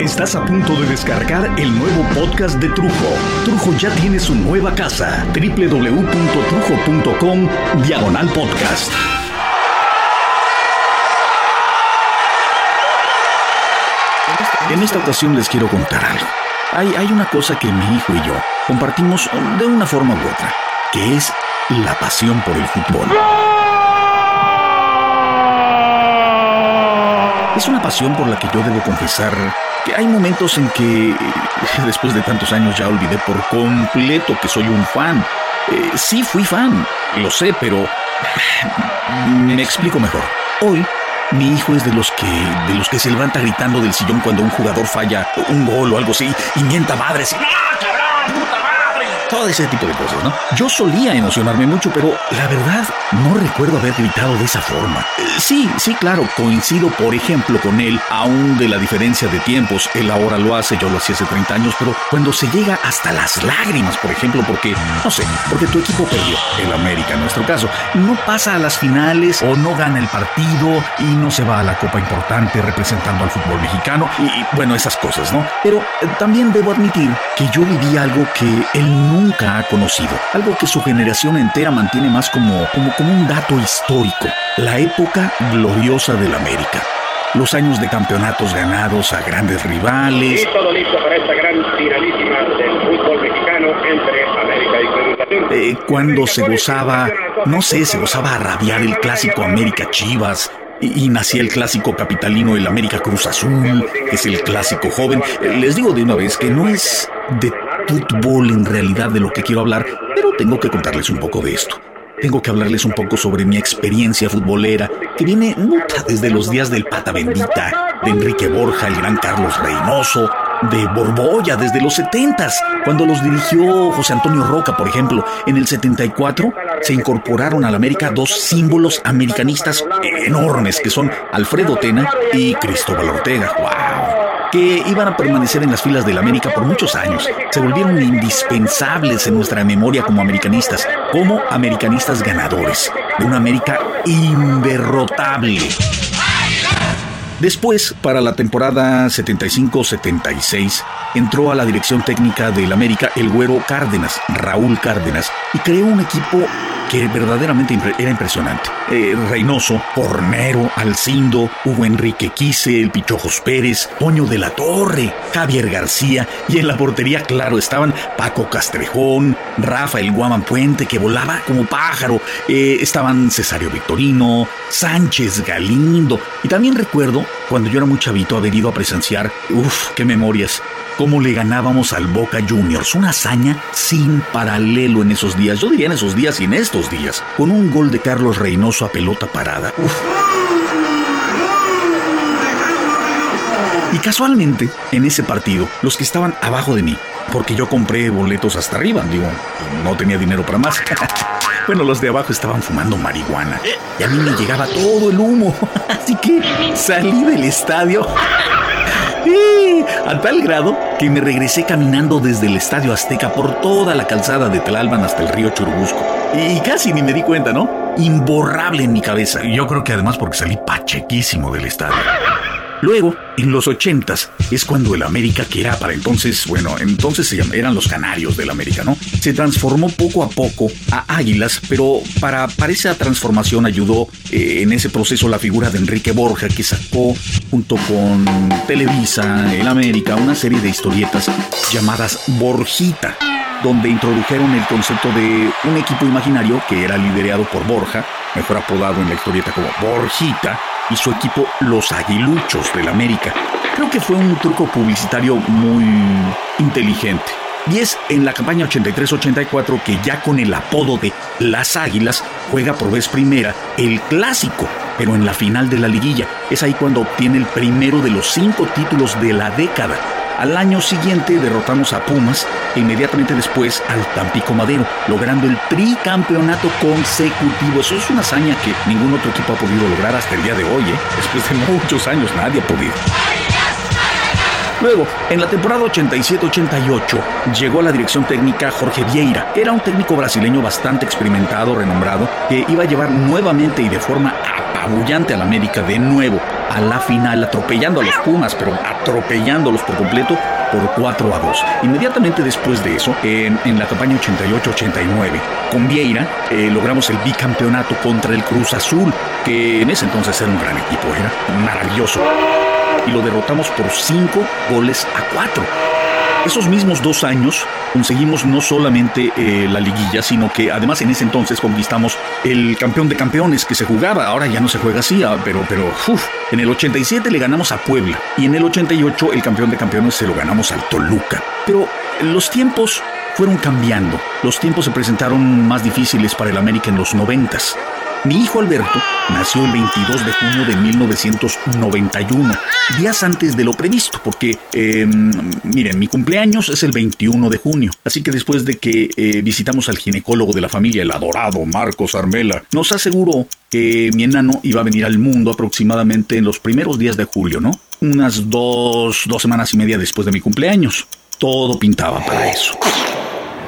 Estás a punto de descargar el nuevo podcast de Trujo. Trujo ya tiene su nueva casa. www.trujo.com Diagonal Podcast. En esta ocasión les quiero contar algo. Hay, hay una cosa que mi hijo y yo compartimos de una forma u otra, que es la pasión por el fútbol. Es una pasión por la que yo debo confesar que hay momentos en que, después de tantos años, ya olvidé por completo que soy un fan. Eh, sí, fui fan, lo sé, pero me explico mejor. Hoy, mi hijo es de los que de los que se levanta gritando del sillón cuando un jugador falla un gol o algo así y mienta madres. Y, ¡Ah, todo ese tipo de cosas, ¿no? Yo solía emocionarme mucho, pero la verdad no recuerdo haber gritado de esa forma. Eh, sí, sí, claro, coincido, por ejemplo, con él, aún de la diferencia de tiempos. Él ahora lo hace, yo lo hacía hace 30 años, pero cuando se llega hasta las lágrimas, por ejemplo, porque, no sé, porque tu equipo perdió, el América en nuestro caso, no pasa a las finales o no gana el partido y no se va a la copa importante representando al fútbol mexicano y, bueno, esas cosas, ¿no? Pero eh, también debo admitir que yo viví algo que él no nunca ha conocido, algo que su generación entera mantiene más como, como, como un dato histórico, la época gloriosa del América. Los años de campeonatos ganados a grandes rivales. Y todo listo para esta gran finalísima del fútbol mexicano entre América y Cruz eh, cuando se gozaba, no sé, se gozaba a rabiar el clásico América Chivas, y, nacía el clásico capitalino el América Cruz Azul, es el clásico joven. Eh, les digo de una vez que no es de fútbol en realidad de lo que quiero hablar, pero tengo que contarles un poco de esto. Tengo que hablarles un poco sobre mi experiencia futbolera, que viene desde los días del Pata Bendita, de Enrique Borja, el gran Carlos Reynoso, de Borbolla desde los 70 cuando los dirigió José Antonio Roca, por ejemplo. En el 74 se incorporaron a la América dos símbolos americanistas enormes, que son Alfredo Tena y Cristóbal Ortega. ¡Wow! Que iban a permanecer en las filas del América por muchos años. Se volvieron indispensables en nuestra memoria como americanistas, como americanistas ganadores, de una América inderrotable. Después, para la temporada 75-76, entró a la dirección técnica del América el güero Cárdenas, Raúl Cárdenas, y creó un equipo que verdaderamente era impresionante. Eh, Reynoso, Cornero, Alcindo, Hugo Enrique Quise, el Pichojos Pérez, Toño de la Torre, Javier García y en la portería, claro, estaban Paco Castrejón, Rafael Guaman Puente, que volaba como pájaro, eh, estaban Cesario Victorino, Sánchez Galindo, y también recuerdo cuando yo era muy chavito haber ido a presenciar, uff, qué memorias, cómo le ganábamos al Boca Juniors. Una hazaña sin paralelo en esos días. Yo diría en esos días y en estos días. Con un gol de Carlos Reynoso a pelota parada. Y casualmente, en ese partido, los que estaban abajo de mí, porque yo compré boletos hasta arriba, digo, no tenía dinero para más. bueno, los de abajo estaban fumando marihuana y a mí me llegaba todo el humo, así que salí del estadio a tal grado que me regresé caminando desde el Estadio Azteca por toda la calzada de Tlalpan hasta el río Churubusco. Y casi ni me di cuenta, ¿no? Imborrable en mi cabeza. Yo creo que además porque salí pachequísimo del estadio. Luego, en los ochentas, es cuando el América, que era para entonces, bueno, entonces eran los canarios del América, ¿no? Se transformó poco a poco a Águilas, pero para, para esa transformación ayudó eh, en ese proceso la figura de Enrique Borja, que sacó junto con Televisa, el América, una serie de historietas llamadas Borjita donde introdujeron el concepto de un equipo imaginario que era liderado por Borja, mejor apodado en la historieta como Borjita, y su equipo Los Aguiluchos del América. Creo que fue un truco publicitario muy inteligente. Y es en la campaña 83-84 que ya con el apodo de Las Águilas juega por vez primera el clásico, pero en la final de la liguilla. Es ahí cuando obtiene el primero de los cinco títulos de la década al año siguiente derrotamos a Pumas e inmediatamente después al Tampico Madero, logrando el tricampeonato consecutivo. Eso es una hazaña que ningún otro equipo ha podido lograr hasta el día de hoy. ¿eh? Después de muchos años nadie ha podido. Luego, en la temporada 87-88, llegó a la dirección técnica Jorge Vieira, era un técnico brasileño bastante experimentado, renombrado, que iba a llevar nuevamente y de forma apabullante al América de nuevo a la final, atropellando a los Pumas, pero atropellándolos por completo por 4 a 2. Inmediatamente después de eso, en, la campaña 88-89, con Vieira eh, logramos el bicampeonato contra el Cruz Azul, que en ese entonces era un gran equipo, era maravilloso. Y lo derrotamos por 5 goles a 4. Esos mismos dos años conseguimos no solamente eh, la liguilla, sino que además en ese entonces conquistamos el campeón de campeones que se jugaba. Ahora ya no se juega así, ah, pero, pero en el 87 le ganamos a Puebla y en el 88 el campeón de campeones se lo ganamos al Toluca. Pero los tiempos fueron cambiando. Los tiempos se presentaron más difíciles para el América en los 90. Mi hijo Alberto nació el 22 de junio de 1991, días antes de lo previsto, porque, em, miren, mi cumpleaños es el 21 de junio, así que después de que eh, visitamos al ginecólogo de la familia, el adorado Marcos Armela, nos aseguró que mi enano iba a venir al mundo aproximadamente en los primeros días de julio, ¿no? Unas dos, dos semanas y media después de mi cumpleaños. Todo pintaba para eso.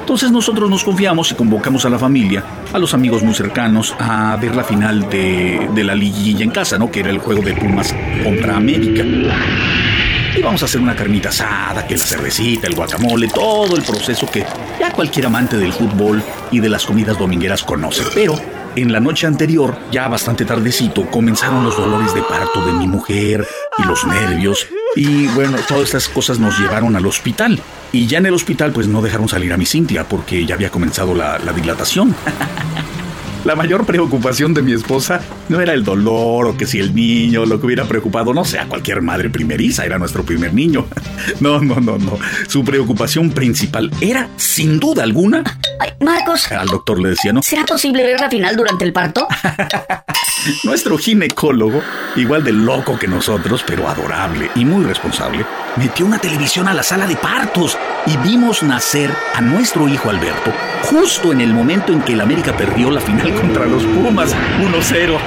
Entonces nosotros nos confiamos y convocamos a la familia, a los amigos muy cercanos, a ver la final de, la liguilla en casa, ¿no? Que era el juego de Pumas contra América. Y vamos a hacer una carnita asada, que la cervecita, el guacamole, todo el proceso que ya cualquier amante del fútbol y de las comidas domingueras conoce. Pero en la noche anterior, ya bastante tardecito, comenzaron los dolores de parto de mi mujer y los nervios. Y bueno, todas estas cosas nos llevaron al hospital. Y ya en el hospital pues no dejaron salir a mi Cintia porque ya había comenzado la, la dilatación. La mayor preocupación de mi esposa no era el dolor o que si el niño lo que hubiera preocupado, no sé, a cualquier madre primeriza, era nuestro primer niño. No, no, no, no. Su preocupación principal era, sin duda alguna... Ay, Marcos. Al doctor le decía, ¿no? ¿Será posible ver la final durante el parto? Nuestro ginecólogo, igual de loco que nosotros, pero adorable y muy responsable, metió una televisión a la sala de partos y vimos nacer a nuestro hijo Alberto justo en el momento en que el América perdió la final contra los Pumas 1-0.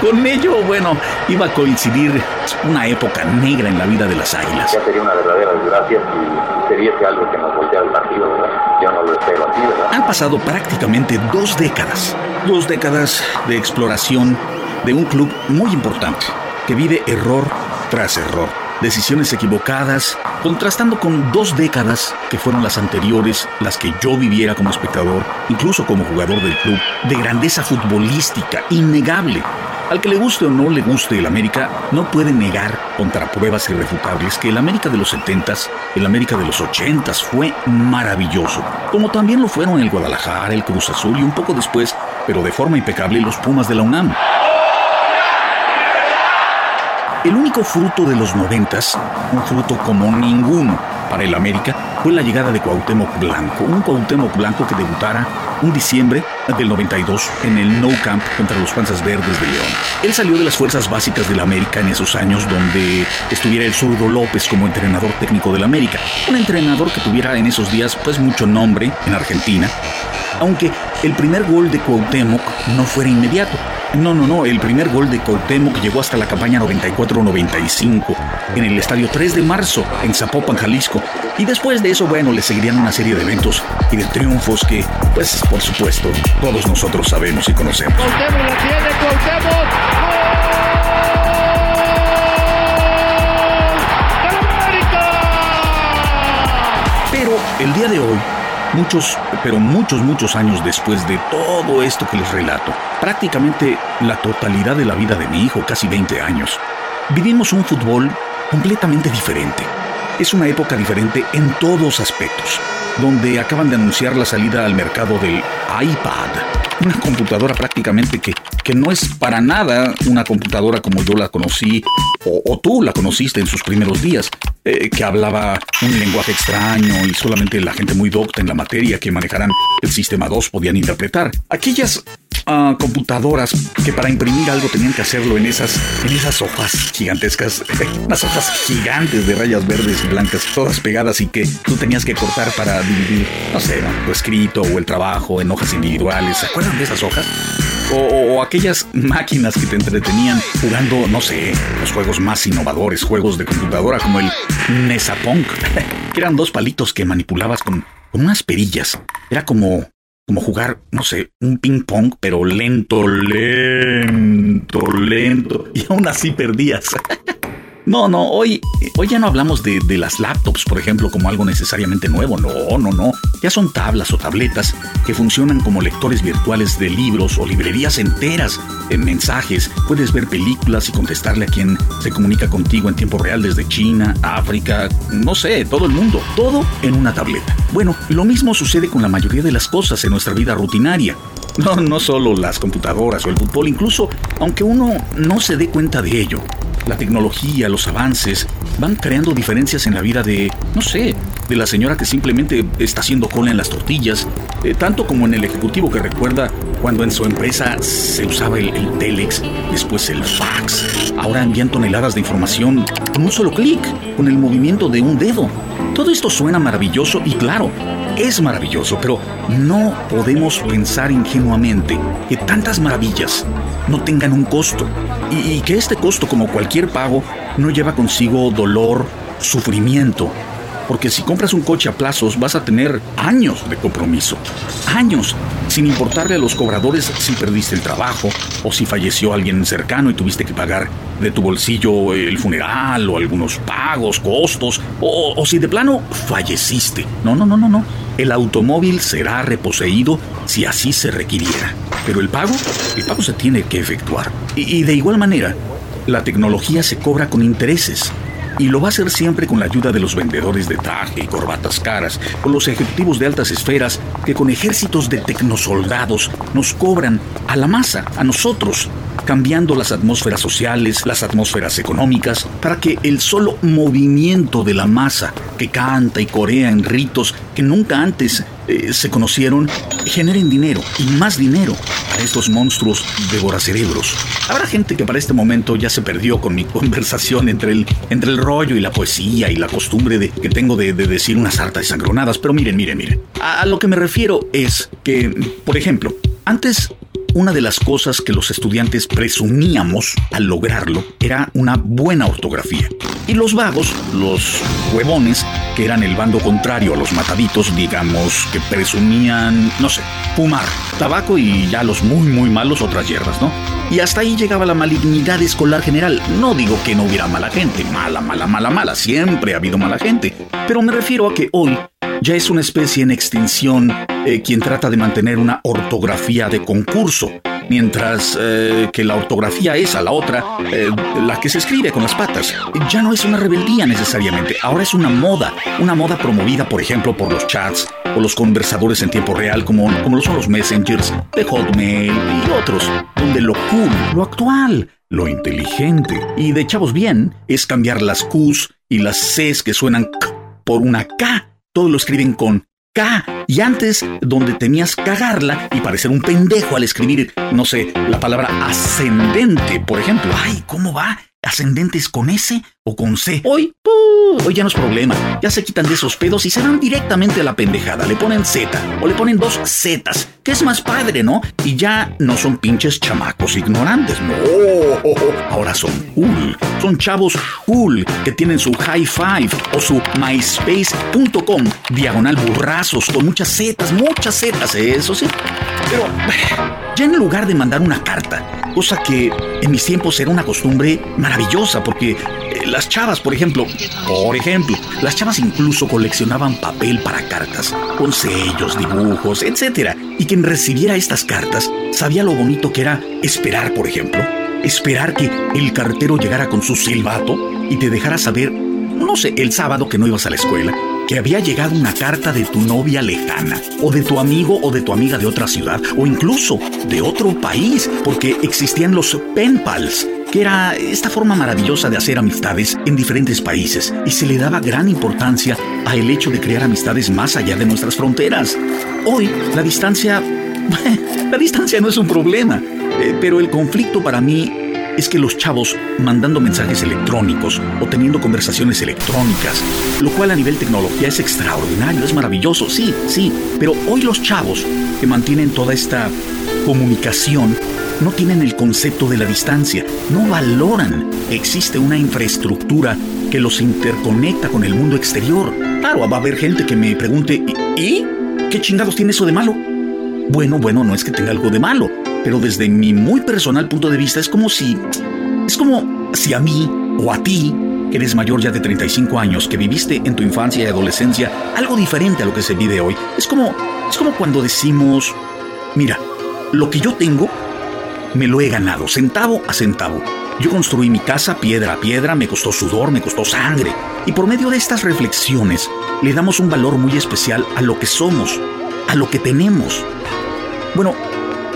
Con ello, bueno, iba a coincidir una época negra en la vida de las águilas. Ya sería una verdadera desgracia si se viese algo que nos volteara el partido, ¿verdad? Yo no lo espero así, ¿verdad? Han pasado prácticamente dos décadas. Dos décadas de exploración de un club muy importante que vive error tras error decisiones equivocadas, contrastando con dos décadas que fueron las anteriores, las que yo viviera como espectador, incluso como jugador del club, de grandeza futbolística innegable. Al que le guste o no le guste el América, no puede negar, contra pruebas irrefutables, que el América de los 70s, el América de los 80s fue maravilloso, como también lo fueron el Guadalajara, el Cruz Azul y un poco después, pero de forma impecable, los Pumas de la UNAM. El único fruto de los noventas, un fruto como ninguno para el América, fue la llegada de Cuauhtémoc Blanco, un Cuauhtémoc Blanco que debutara un diciembre del 92 en el No Camp contra los Panzas Verdes de León. Él salió de las fuerzas básicas del América en esos años donde estuviera el zurdo López como entrenador técnico del América, un entrenador que tuviera en esos días pues mucho nombre en Argentina, aunque el primer gol de Cuauhtémoc no fuera inmediato. No, no, no, el primer gol de Cuauhtémoc llegó hasta la campaña 94-95 en el estadio 3 de marzo en Zapopan, Jalisco. Y después de eso, bueno, le seguirían una serie de eventos y de triunfos que, pues, por supuesto, todos nosotros sabemos y conocemos. Cuauhtémoc la tiene, Cuauhtémoc. Pero el día de hoy Muchos, pero muchos, muchos años después de todo esto que les relato, prácticamente la totalidad de la vida de mi hijo, casi 20 años, vivimos un fútbol completamente diferente. Es una época diferente en todos aspectos, donde acaban de anunciar la salida al mercado del iPad, una computadora prácticamente que, que no es para nada una computadora como yo la conocí o, tú la conociste en sus primeros días, eh, que hablaba un lenguaje extraño y solamente la gente muy docta en la materia que manejaran el sistema 2 podían interpretar. Aquellas ah, computadoras que para imprimir algo tenían que hacerlo en esas, en esas hojas gigantescas, unas hojas gigantes de rayas verdes y blancas, todas pegadas y que tú tenías que cortar para dividir, no sé, tu escrito o el trabajo en hojas individuales. ¿Se acuerdan de esas hojas? O, aquellas máquinas que te entretenían jugando, no sé, los juegos más innovadores, juegos de computadora como el Nesapunk, que eran dos palitos que manipulabas con, con unas perillas. Era como como jugar, no sé, un ping pong, pero lento, lento, lento. Y aún así perdías. No, no, hoy, hoy ya no hablamos de, de, las laptops, por ejemplo, como algo necesariamente nuevo. No, no, no. Ya son tablas o tabletas que funcionan como lectores virtuales de libros o librerías enteras en mensajes. Puedes ver películas y contestarle a quien se comunica contigo en tiempo real desde China, África, no sé, todo el mundo. Todo en una tableta. Bueno, lo mismo sucede con la mayoría de las cosas en nuestra vida rutinaria. No, no solo las computadoras o el fútbol, incluso aunque uno no se dé cuenta de ello. La tecnología, los avances, van creando diferencias en la vida de, no sé, de la señora que simplemente está haciendo cola en las tortillas, eh, tanto como en el ejecutivo que recuerda cuando en su empresa se usaba el, el telex, después el fax. Ahora envían toneladas de información con un solo clic, con el movimiento de un dedo. Todo esto suena maravilloso y claro, es maravilloso, pero no podemos pensar ingenuamente que tantas maravillas no tengan un costo y, que este costo, como cualquier pago, no lleva consigo dolor, sufrimiento. Porque si compras un coche a plazos vas a tener años de compromiso. Años, sin importarle a los cobradores si perdiste el trabajo o si falleció alguien cercano y tuviste que pagar de tu bolsillo el funeral o algunos pagos, costos, o, o si de plano falleciste. No, no, no, no, no. El automóvil será reposeído si así se requiriera. Pero el pago, el pago se tiene que efectuar. Y, y, de igual manera, la tecnología se cobra con intereses. Y lo va a hacer siempre con la ayuda de los vendedores de traje y corbatas caras, con los ejecutivos de altas esferas que con ejércitos de tecnosoldados nos cobran a la masa, a nosotros, cambiando las atmósferas sociales, las atmósferas económicas, para que el solo movimiento de la masa que canta y corea en ritos que nunca antes eh, se conocieron, generen dinero y más dinero para estos monstruos devoracerebros. Habrá gente que para este momento ya se perdió con mi conversación entre el, entre el rollo y la poesía y la costumbre de, que tengo de, de decir unas hartas sangronadas, pero miren, miren, miren. A, a lo que me refiero es que, por ejemplo, antes una de las cosas que los estudiantes presumíamos al lograrlo era una buena ortografía. Y los vagos, los huevones, que eran el bando contrario a los mataditos, digamos, que presumían, no sé, fumar, tabaco y ya los muy, muy malos otras hierbas, ¿no? Y hasta ahí llegaba la malignidad escolar general. No digo que no hubiera mala gente, mala, mala, mala, mala, siempre ha habido mala gente. Pero me refiero a que hoy ya es una especie en extinción eh, quien trata de mantener una ortografía de concurso, mientras eh, que la ortografía es a la otra, eh, la que se escribe con las patas. Ya no es una rebeldía necesariamente, ahora es una moda, una moda promovida por ejemplo por los chats o los conversadores en tiempo real como, como lo son los messengers de Hotmail y otros, donde lo cool, lo actual, lo inteligente y de chavos bien es cambiar las Qs y las Cs que suenan K por una K todo lo escriben con K. Y antes, donde temías cagarla y parecer un pendejo al escribir, no sé, la palabra ascendente, por ejemplo. Ay, ¿cómo va? ¿Ascendentes con S o con C? Hoy, ¡puh! hoy ya no es problema. Ya se quitan de esos pedos y se van directamente a la pendejada. Le ponen Z o le ponen dos Zetas, que es más padre, ¿no? Y ya no son pinches chamacos ignorantes, no. Ahora son cool. Son chavos cool que tienen su high five o su myspace.com diagonal burrazos con muchas zetas, muchas zetas, eso sí. Pero ya en lugar de mandar una carta, cosa que en mis tiempos era una costumbre maravillosa porque eh, las chavas, por ejemplo, por ejemplo, las chavas incluso coleccionaban papel para cartas, con sellos, dibujos, etc. Y quien recibiera estas cartas sabía lo bonito que era esperar, por ejemplo, esperar que el cartero llegara con su silbato y te dejara saber, no sé, el sábado que no ibas a la escuela, que había llegado una carta de tu novia lejana, o de tu amigo o de tu amiga de otra ciudad, o incluso de otro país, porque existían los pen pals, que era esta forma maravillosa de hacer amistades en diferentes países, y se le daba gran importancia a el hecho de crear amistades más allá de nuestras fronteras. Hoy, la distancia... la distancia no es un problema, eh, pero el conflicto para mí es que los chavos mandando mensajes electrónicos o teniendo conversaciones electrónicas, lo cual a nivel tecnología es extraordinario, es maravilloso, sí, sí, pero hoy los chavos que mantienen toda esta comunicación no tienen el concepto de la distancia, no valoran que existe una infraestructura que los interconecta con el mundo exterior. Claro, va a haber gente que me pregunte, ¿y? ¿Qué chingados tiene eso de malo? bueno, bueno, no es que tenga algo de malo, pero desde mi muy personal punto de vista es como si... Es como si a mí o a ti, que eres mayor ya de 35 años, que viviste en tu infancia y adolescencia algo diferente a lo que se vive hoy, es como... Es como cuando decimos, mira, lo que yo tengo, me lo he ganado, centavo a centavo. Yo construí mi casa piedra a piedra, me costó sudor, me costó sangre. Y por medio de estas reflexiones, le damos un valor muy especial a lo que somos, a lo que tenemos. Bueno,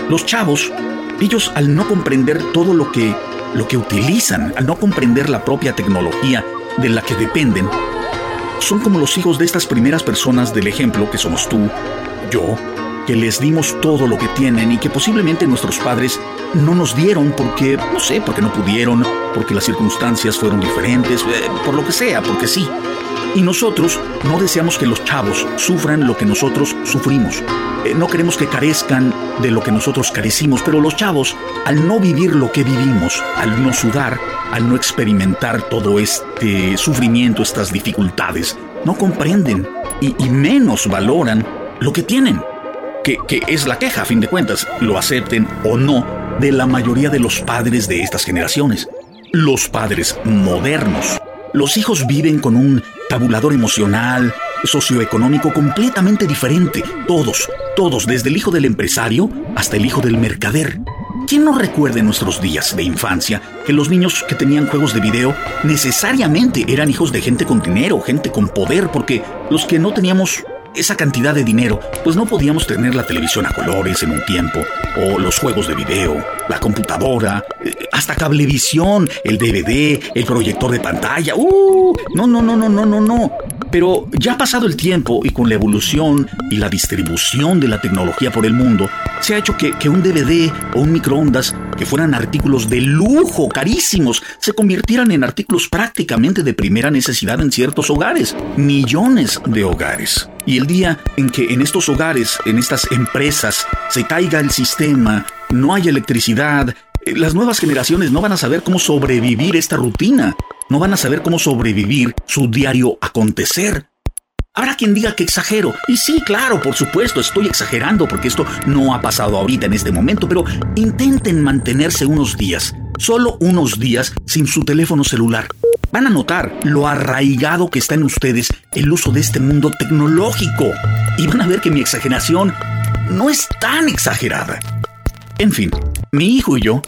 los chavos, ellos al no comprender todo lo que, lo que utilizan, al no comprender la propia tecnología de la que dependen, son como los hijos de estas primeras personas del ejemplo que somos tú, yo, que les dimos todo lo que tienen y que posiblemente nuestros padres no nos dieron porque, no sé, porque no pudieron, porque las circunstancias fueron diferentes, eh, por lo que sea, porque sí. Y nosotros no deseamos que los chavos sufran lo que nosotros sufrimos. Eh, no queremos que carezcan de lo que nosotros carecimos, pero los chavos, al no vivir lo que vivimos, al no sudar, al no experimentar todo este sufrimiento, estas dificultades, no comprenden y, y menos valoran lo que tienen. Que, que es la queja, a fin de cuentas, lo acepten o no, de la mayoría de los padres de estas generaciones. Los padres modernos. Los hijos viven con un tabulador emocional, socioeconómico completamente diferente. Todos, todos, desde el hijo del empresario hasta el hijo del mercader. ¿Quién no recuerda en nuestros días de infancia que los niños que tenían juegos de video necesariamente eran hijos de gente con dinero, gente con poder, porque los que no teníamos esa cantidad de dinero, pues no podíamos tener la televisión a colores en un tiempo, o los juegos de video, la computadora, eh, hasta cablevisión, el DVD, el proyector de pantalla. ¡Uh! No, no, no, no, no, no, no. Pero ya pasado el tiempo y con la evolución y la distribución de la tecnología por el mundo, se ha hecho que, un DVD o un microondas, que fueran artículos de lujo, carísimos, se convirtieran en artículos prácticamente de primera necesidad en ciertos hogares, millones de hogares. Y el día en que en estos hogares, en estas empresas, se caiga el sistema, no hay electricidad, las nuevas generaciones no van a saber cómo sobrevivir esta rutina, no van a saber cómo sobrevivir su diario acontecer. Habrá quien diga que exagero, y sí, claro, por supuesto, estoy exagerando porque esto no ha pasado ahorita en este momento, pero intenten mantenerse unos días, solo unos días, sin su teléfono celular. Van a notar lo arraigado que está en ustedes el uso de este mundo tecnológico, y van a ver que mi exageración no es tan exagerada. En fin, mi hijo y yo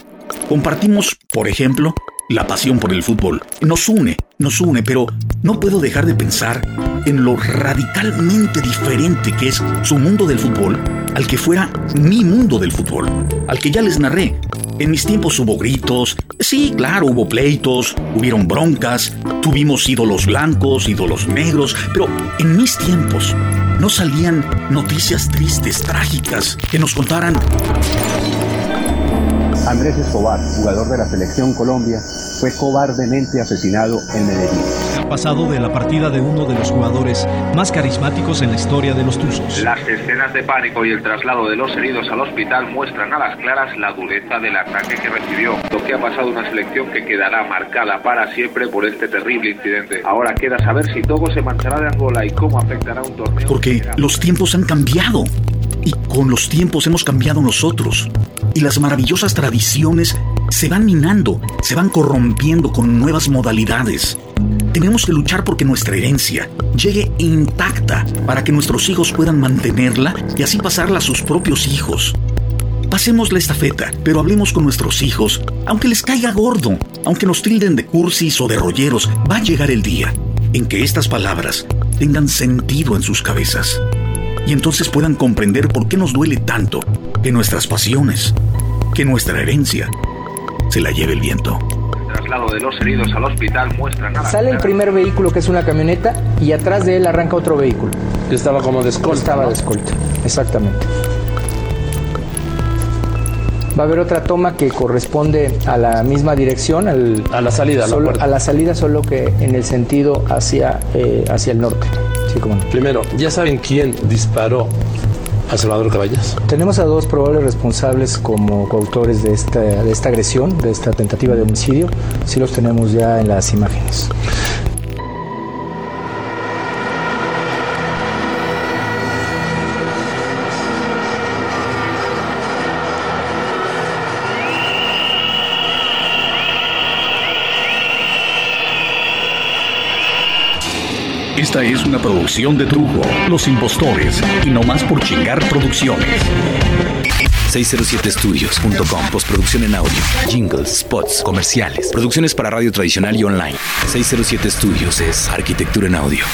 compartimos, por ejemplo, la pasión por el fútbol. Nos une, nos une, pero no puedo dejar de pensar en lo radicalmente diferente que es su mundo del fútbol al que fuera mi mundo del fútbol, al que ya les narré. En mis tiempos hubo gritos, sí, claro, hubo pleitos, hubieron broncas, tuvimos ídolos blancos, ídolos negros, pero en mis tiempos no salían noticias tristes, trágicas, que nos contaran Andrés Escobar, jugador de la selección Colombia, fue cobardemente asesinado en Medellín. Ha pasado de la partida de uno de los jugadores más carismáticos en la historia de los Tuzos. Las escenas de pánico y el traslado de los heridos al hospital muestran a las claras la dureza del ataque que recibió. Lo que ha pasado una selección que quedará marcada para siempre por este terrible incidente. Ahora queda saber si Togo se manchará de Angola y cómo afectará un torneo. Porque los tiempos han cambiado. Y con los tiempos hemos cambiado nosotros. Y las maravillosas tradiciones se van minando, se van corrompiendo con nuevas modalidades. Tenemos que luchar porque nuestra herencia llegue intacta para que nuestros hijos puedan mantenerla y así pasarla a sus propios hijos. Pasemos la estafeta, pero hablemos con nuestros hijos, aunque les caiga gordo, aunque nos tilden de cursis o de rolleros, va a llegar el día en que estas palabras tengan sentido en sus cabezas y entonces puedan comprender por qué nos duele tanto que nuestras pasiones, que nuestra herencia se la lleve el viento. El traslado de los heridos al hospital muestra nada. Sale el primer vehículo que es una camioneta y atrás de él arranca otro vehículo. Que estaba como de escolta. Estaba ¿no? de escolta, exactamente. Va a haber otra toma que corresponde a la misma dirección, al, A la salida, a la solo- puerta. a la salida, solo que en el sentido hacia, eh, hacia el norte. Sí, cómo no. Primero, ¿ya saben quién disparó Salvador Caballas? Tenemos a dos probables responsables como coautores de esta, de esta agresión, de esta tentativa de homicidio. Sí los tenemos ya en las imágenes. Esta es una producción de Trujo, Los Impostores y No Más por Chingar Producciones. 607studios.com Postproducción en audio, jingles, spots, comerciales, producciones para radio tradicional y online. 607 Studios es arquitectura en audio.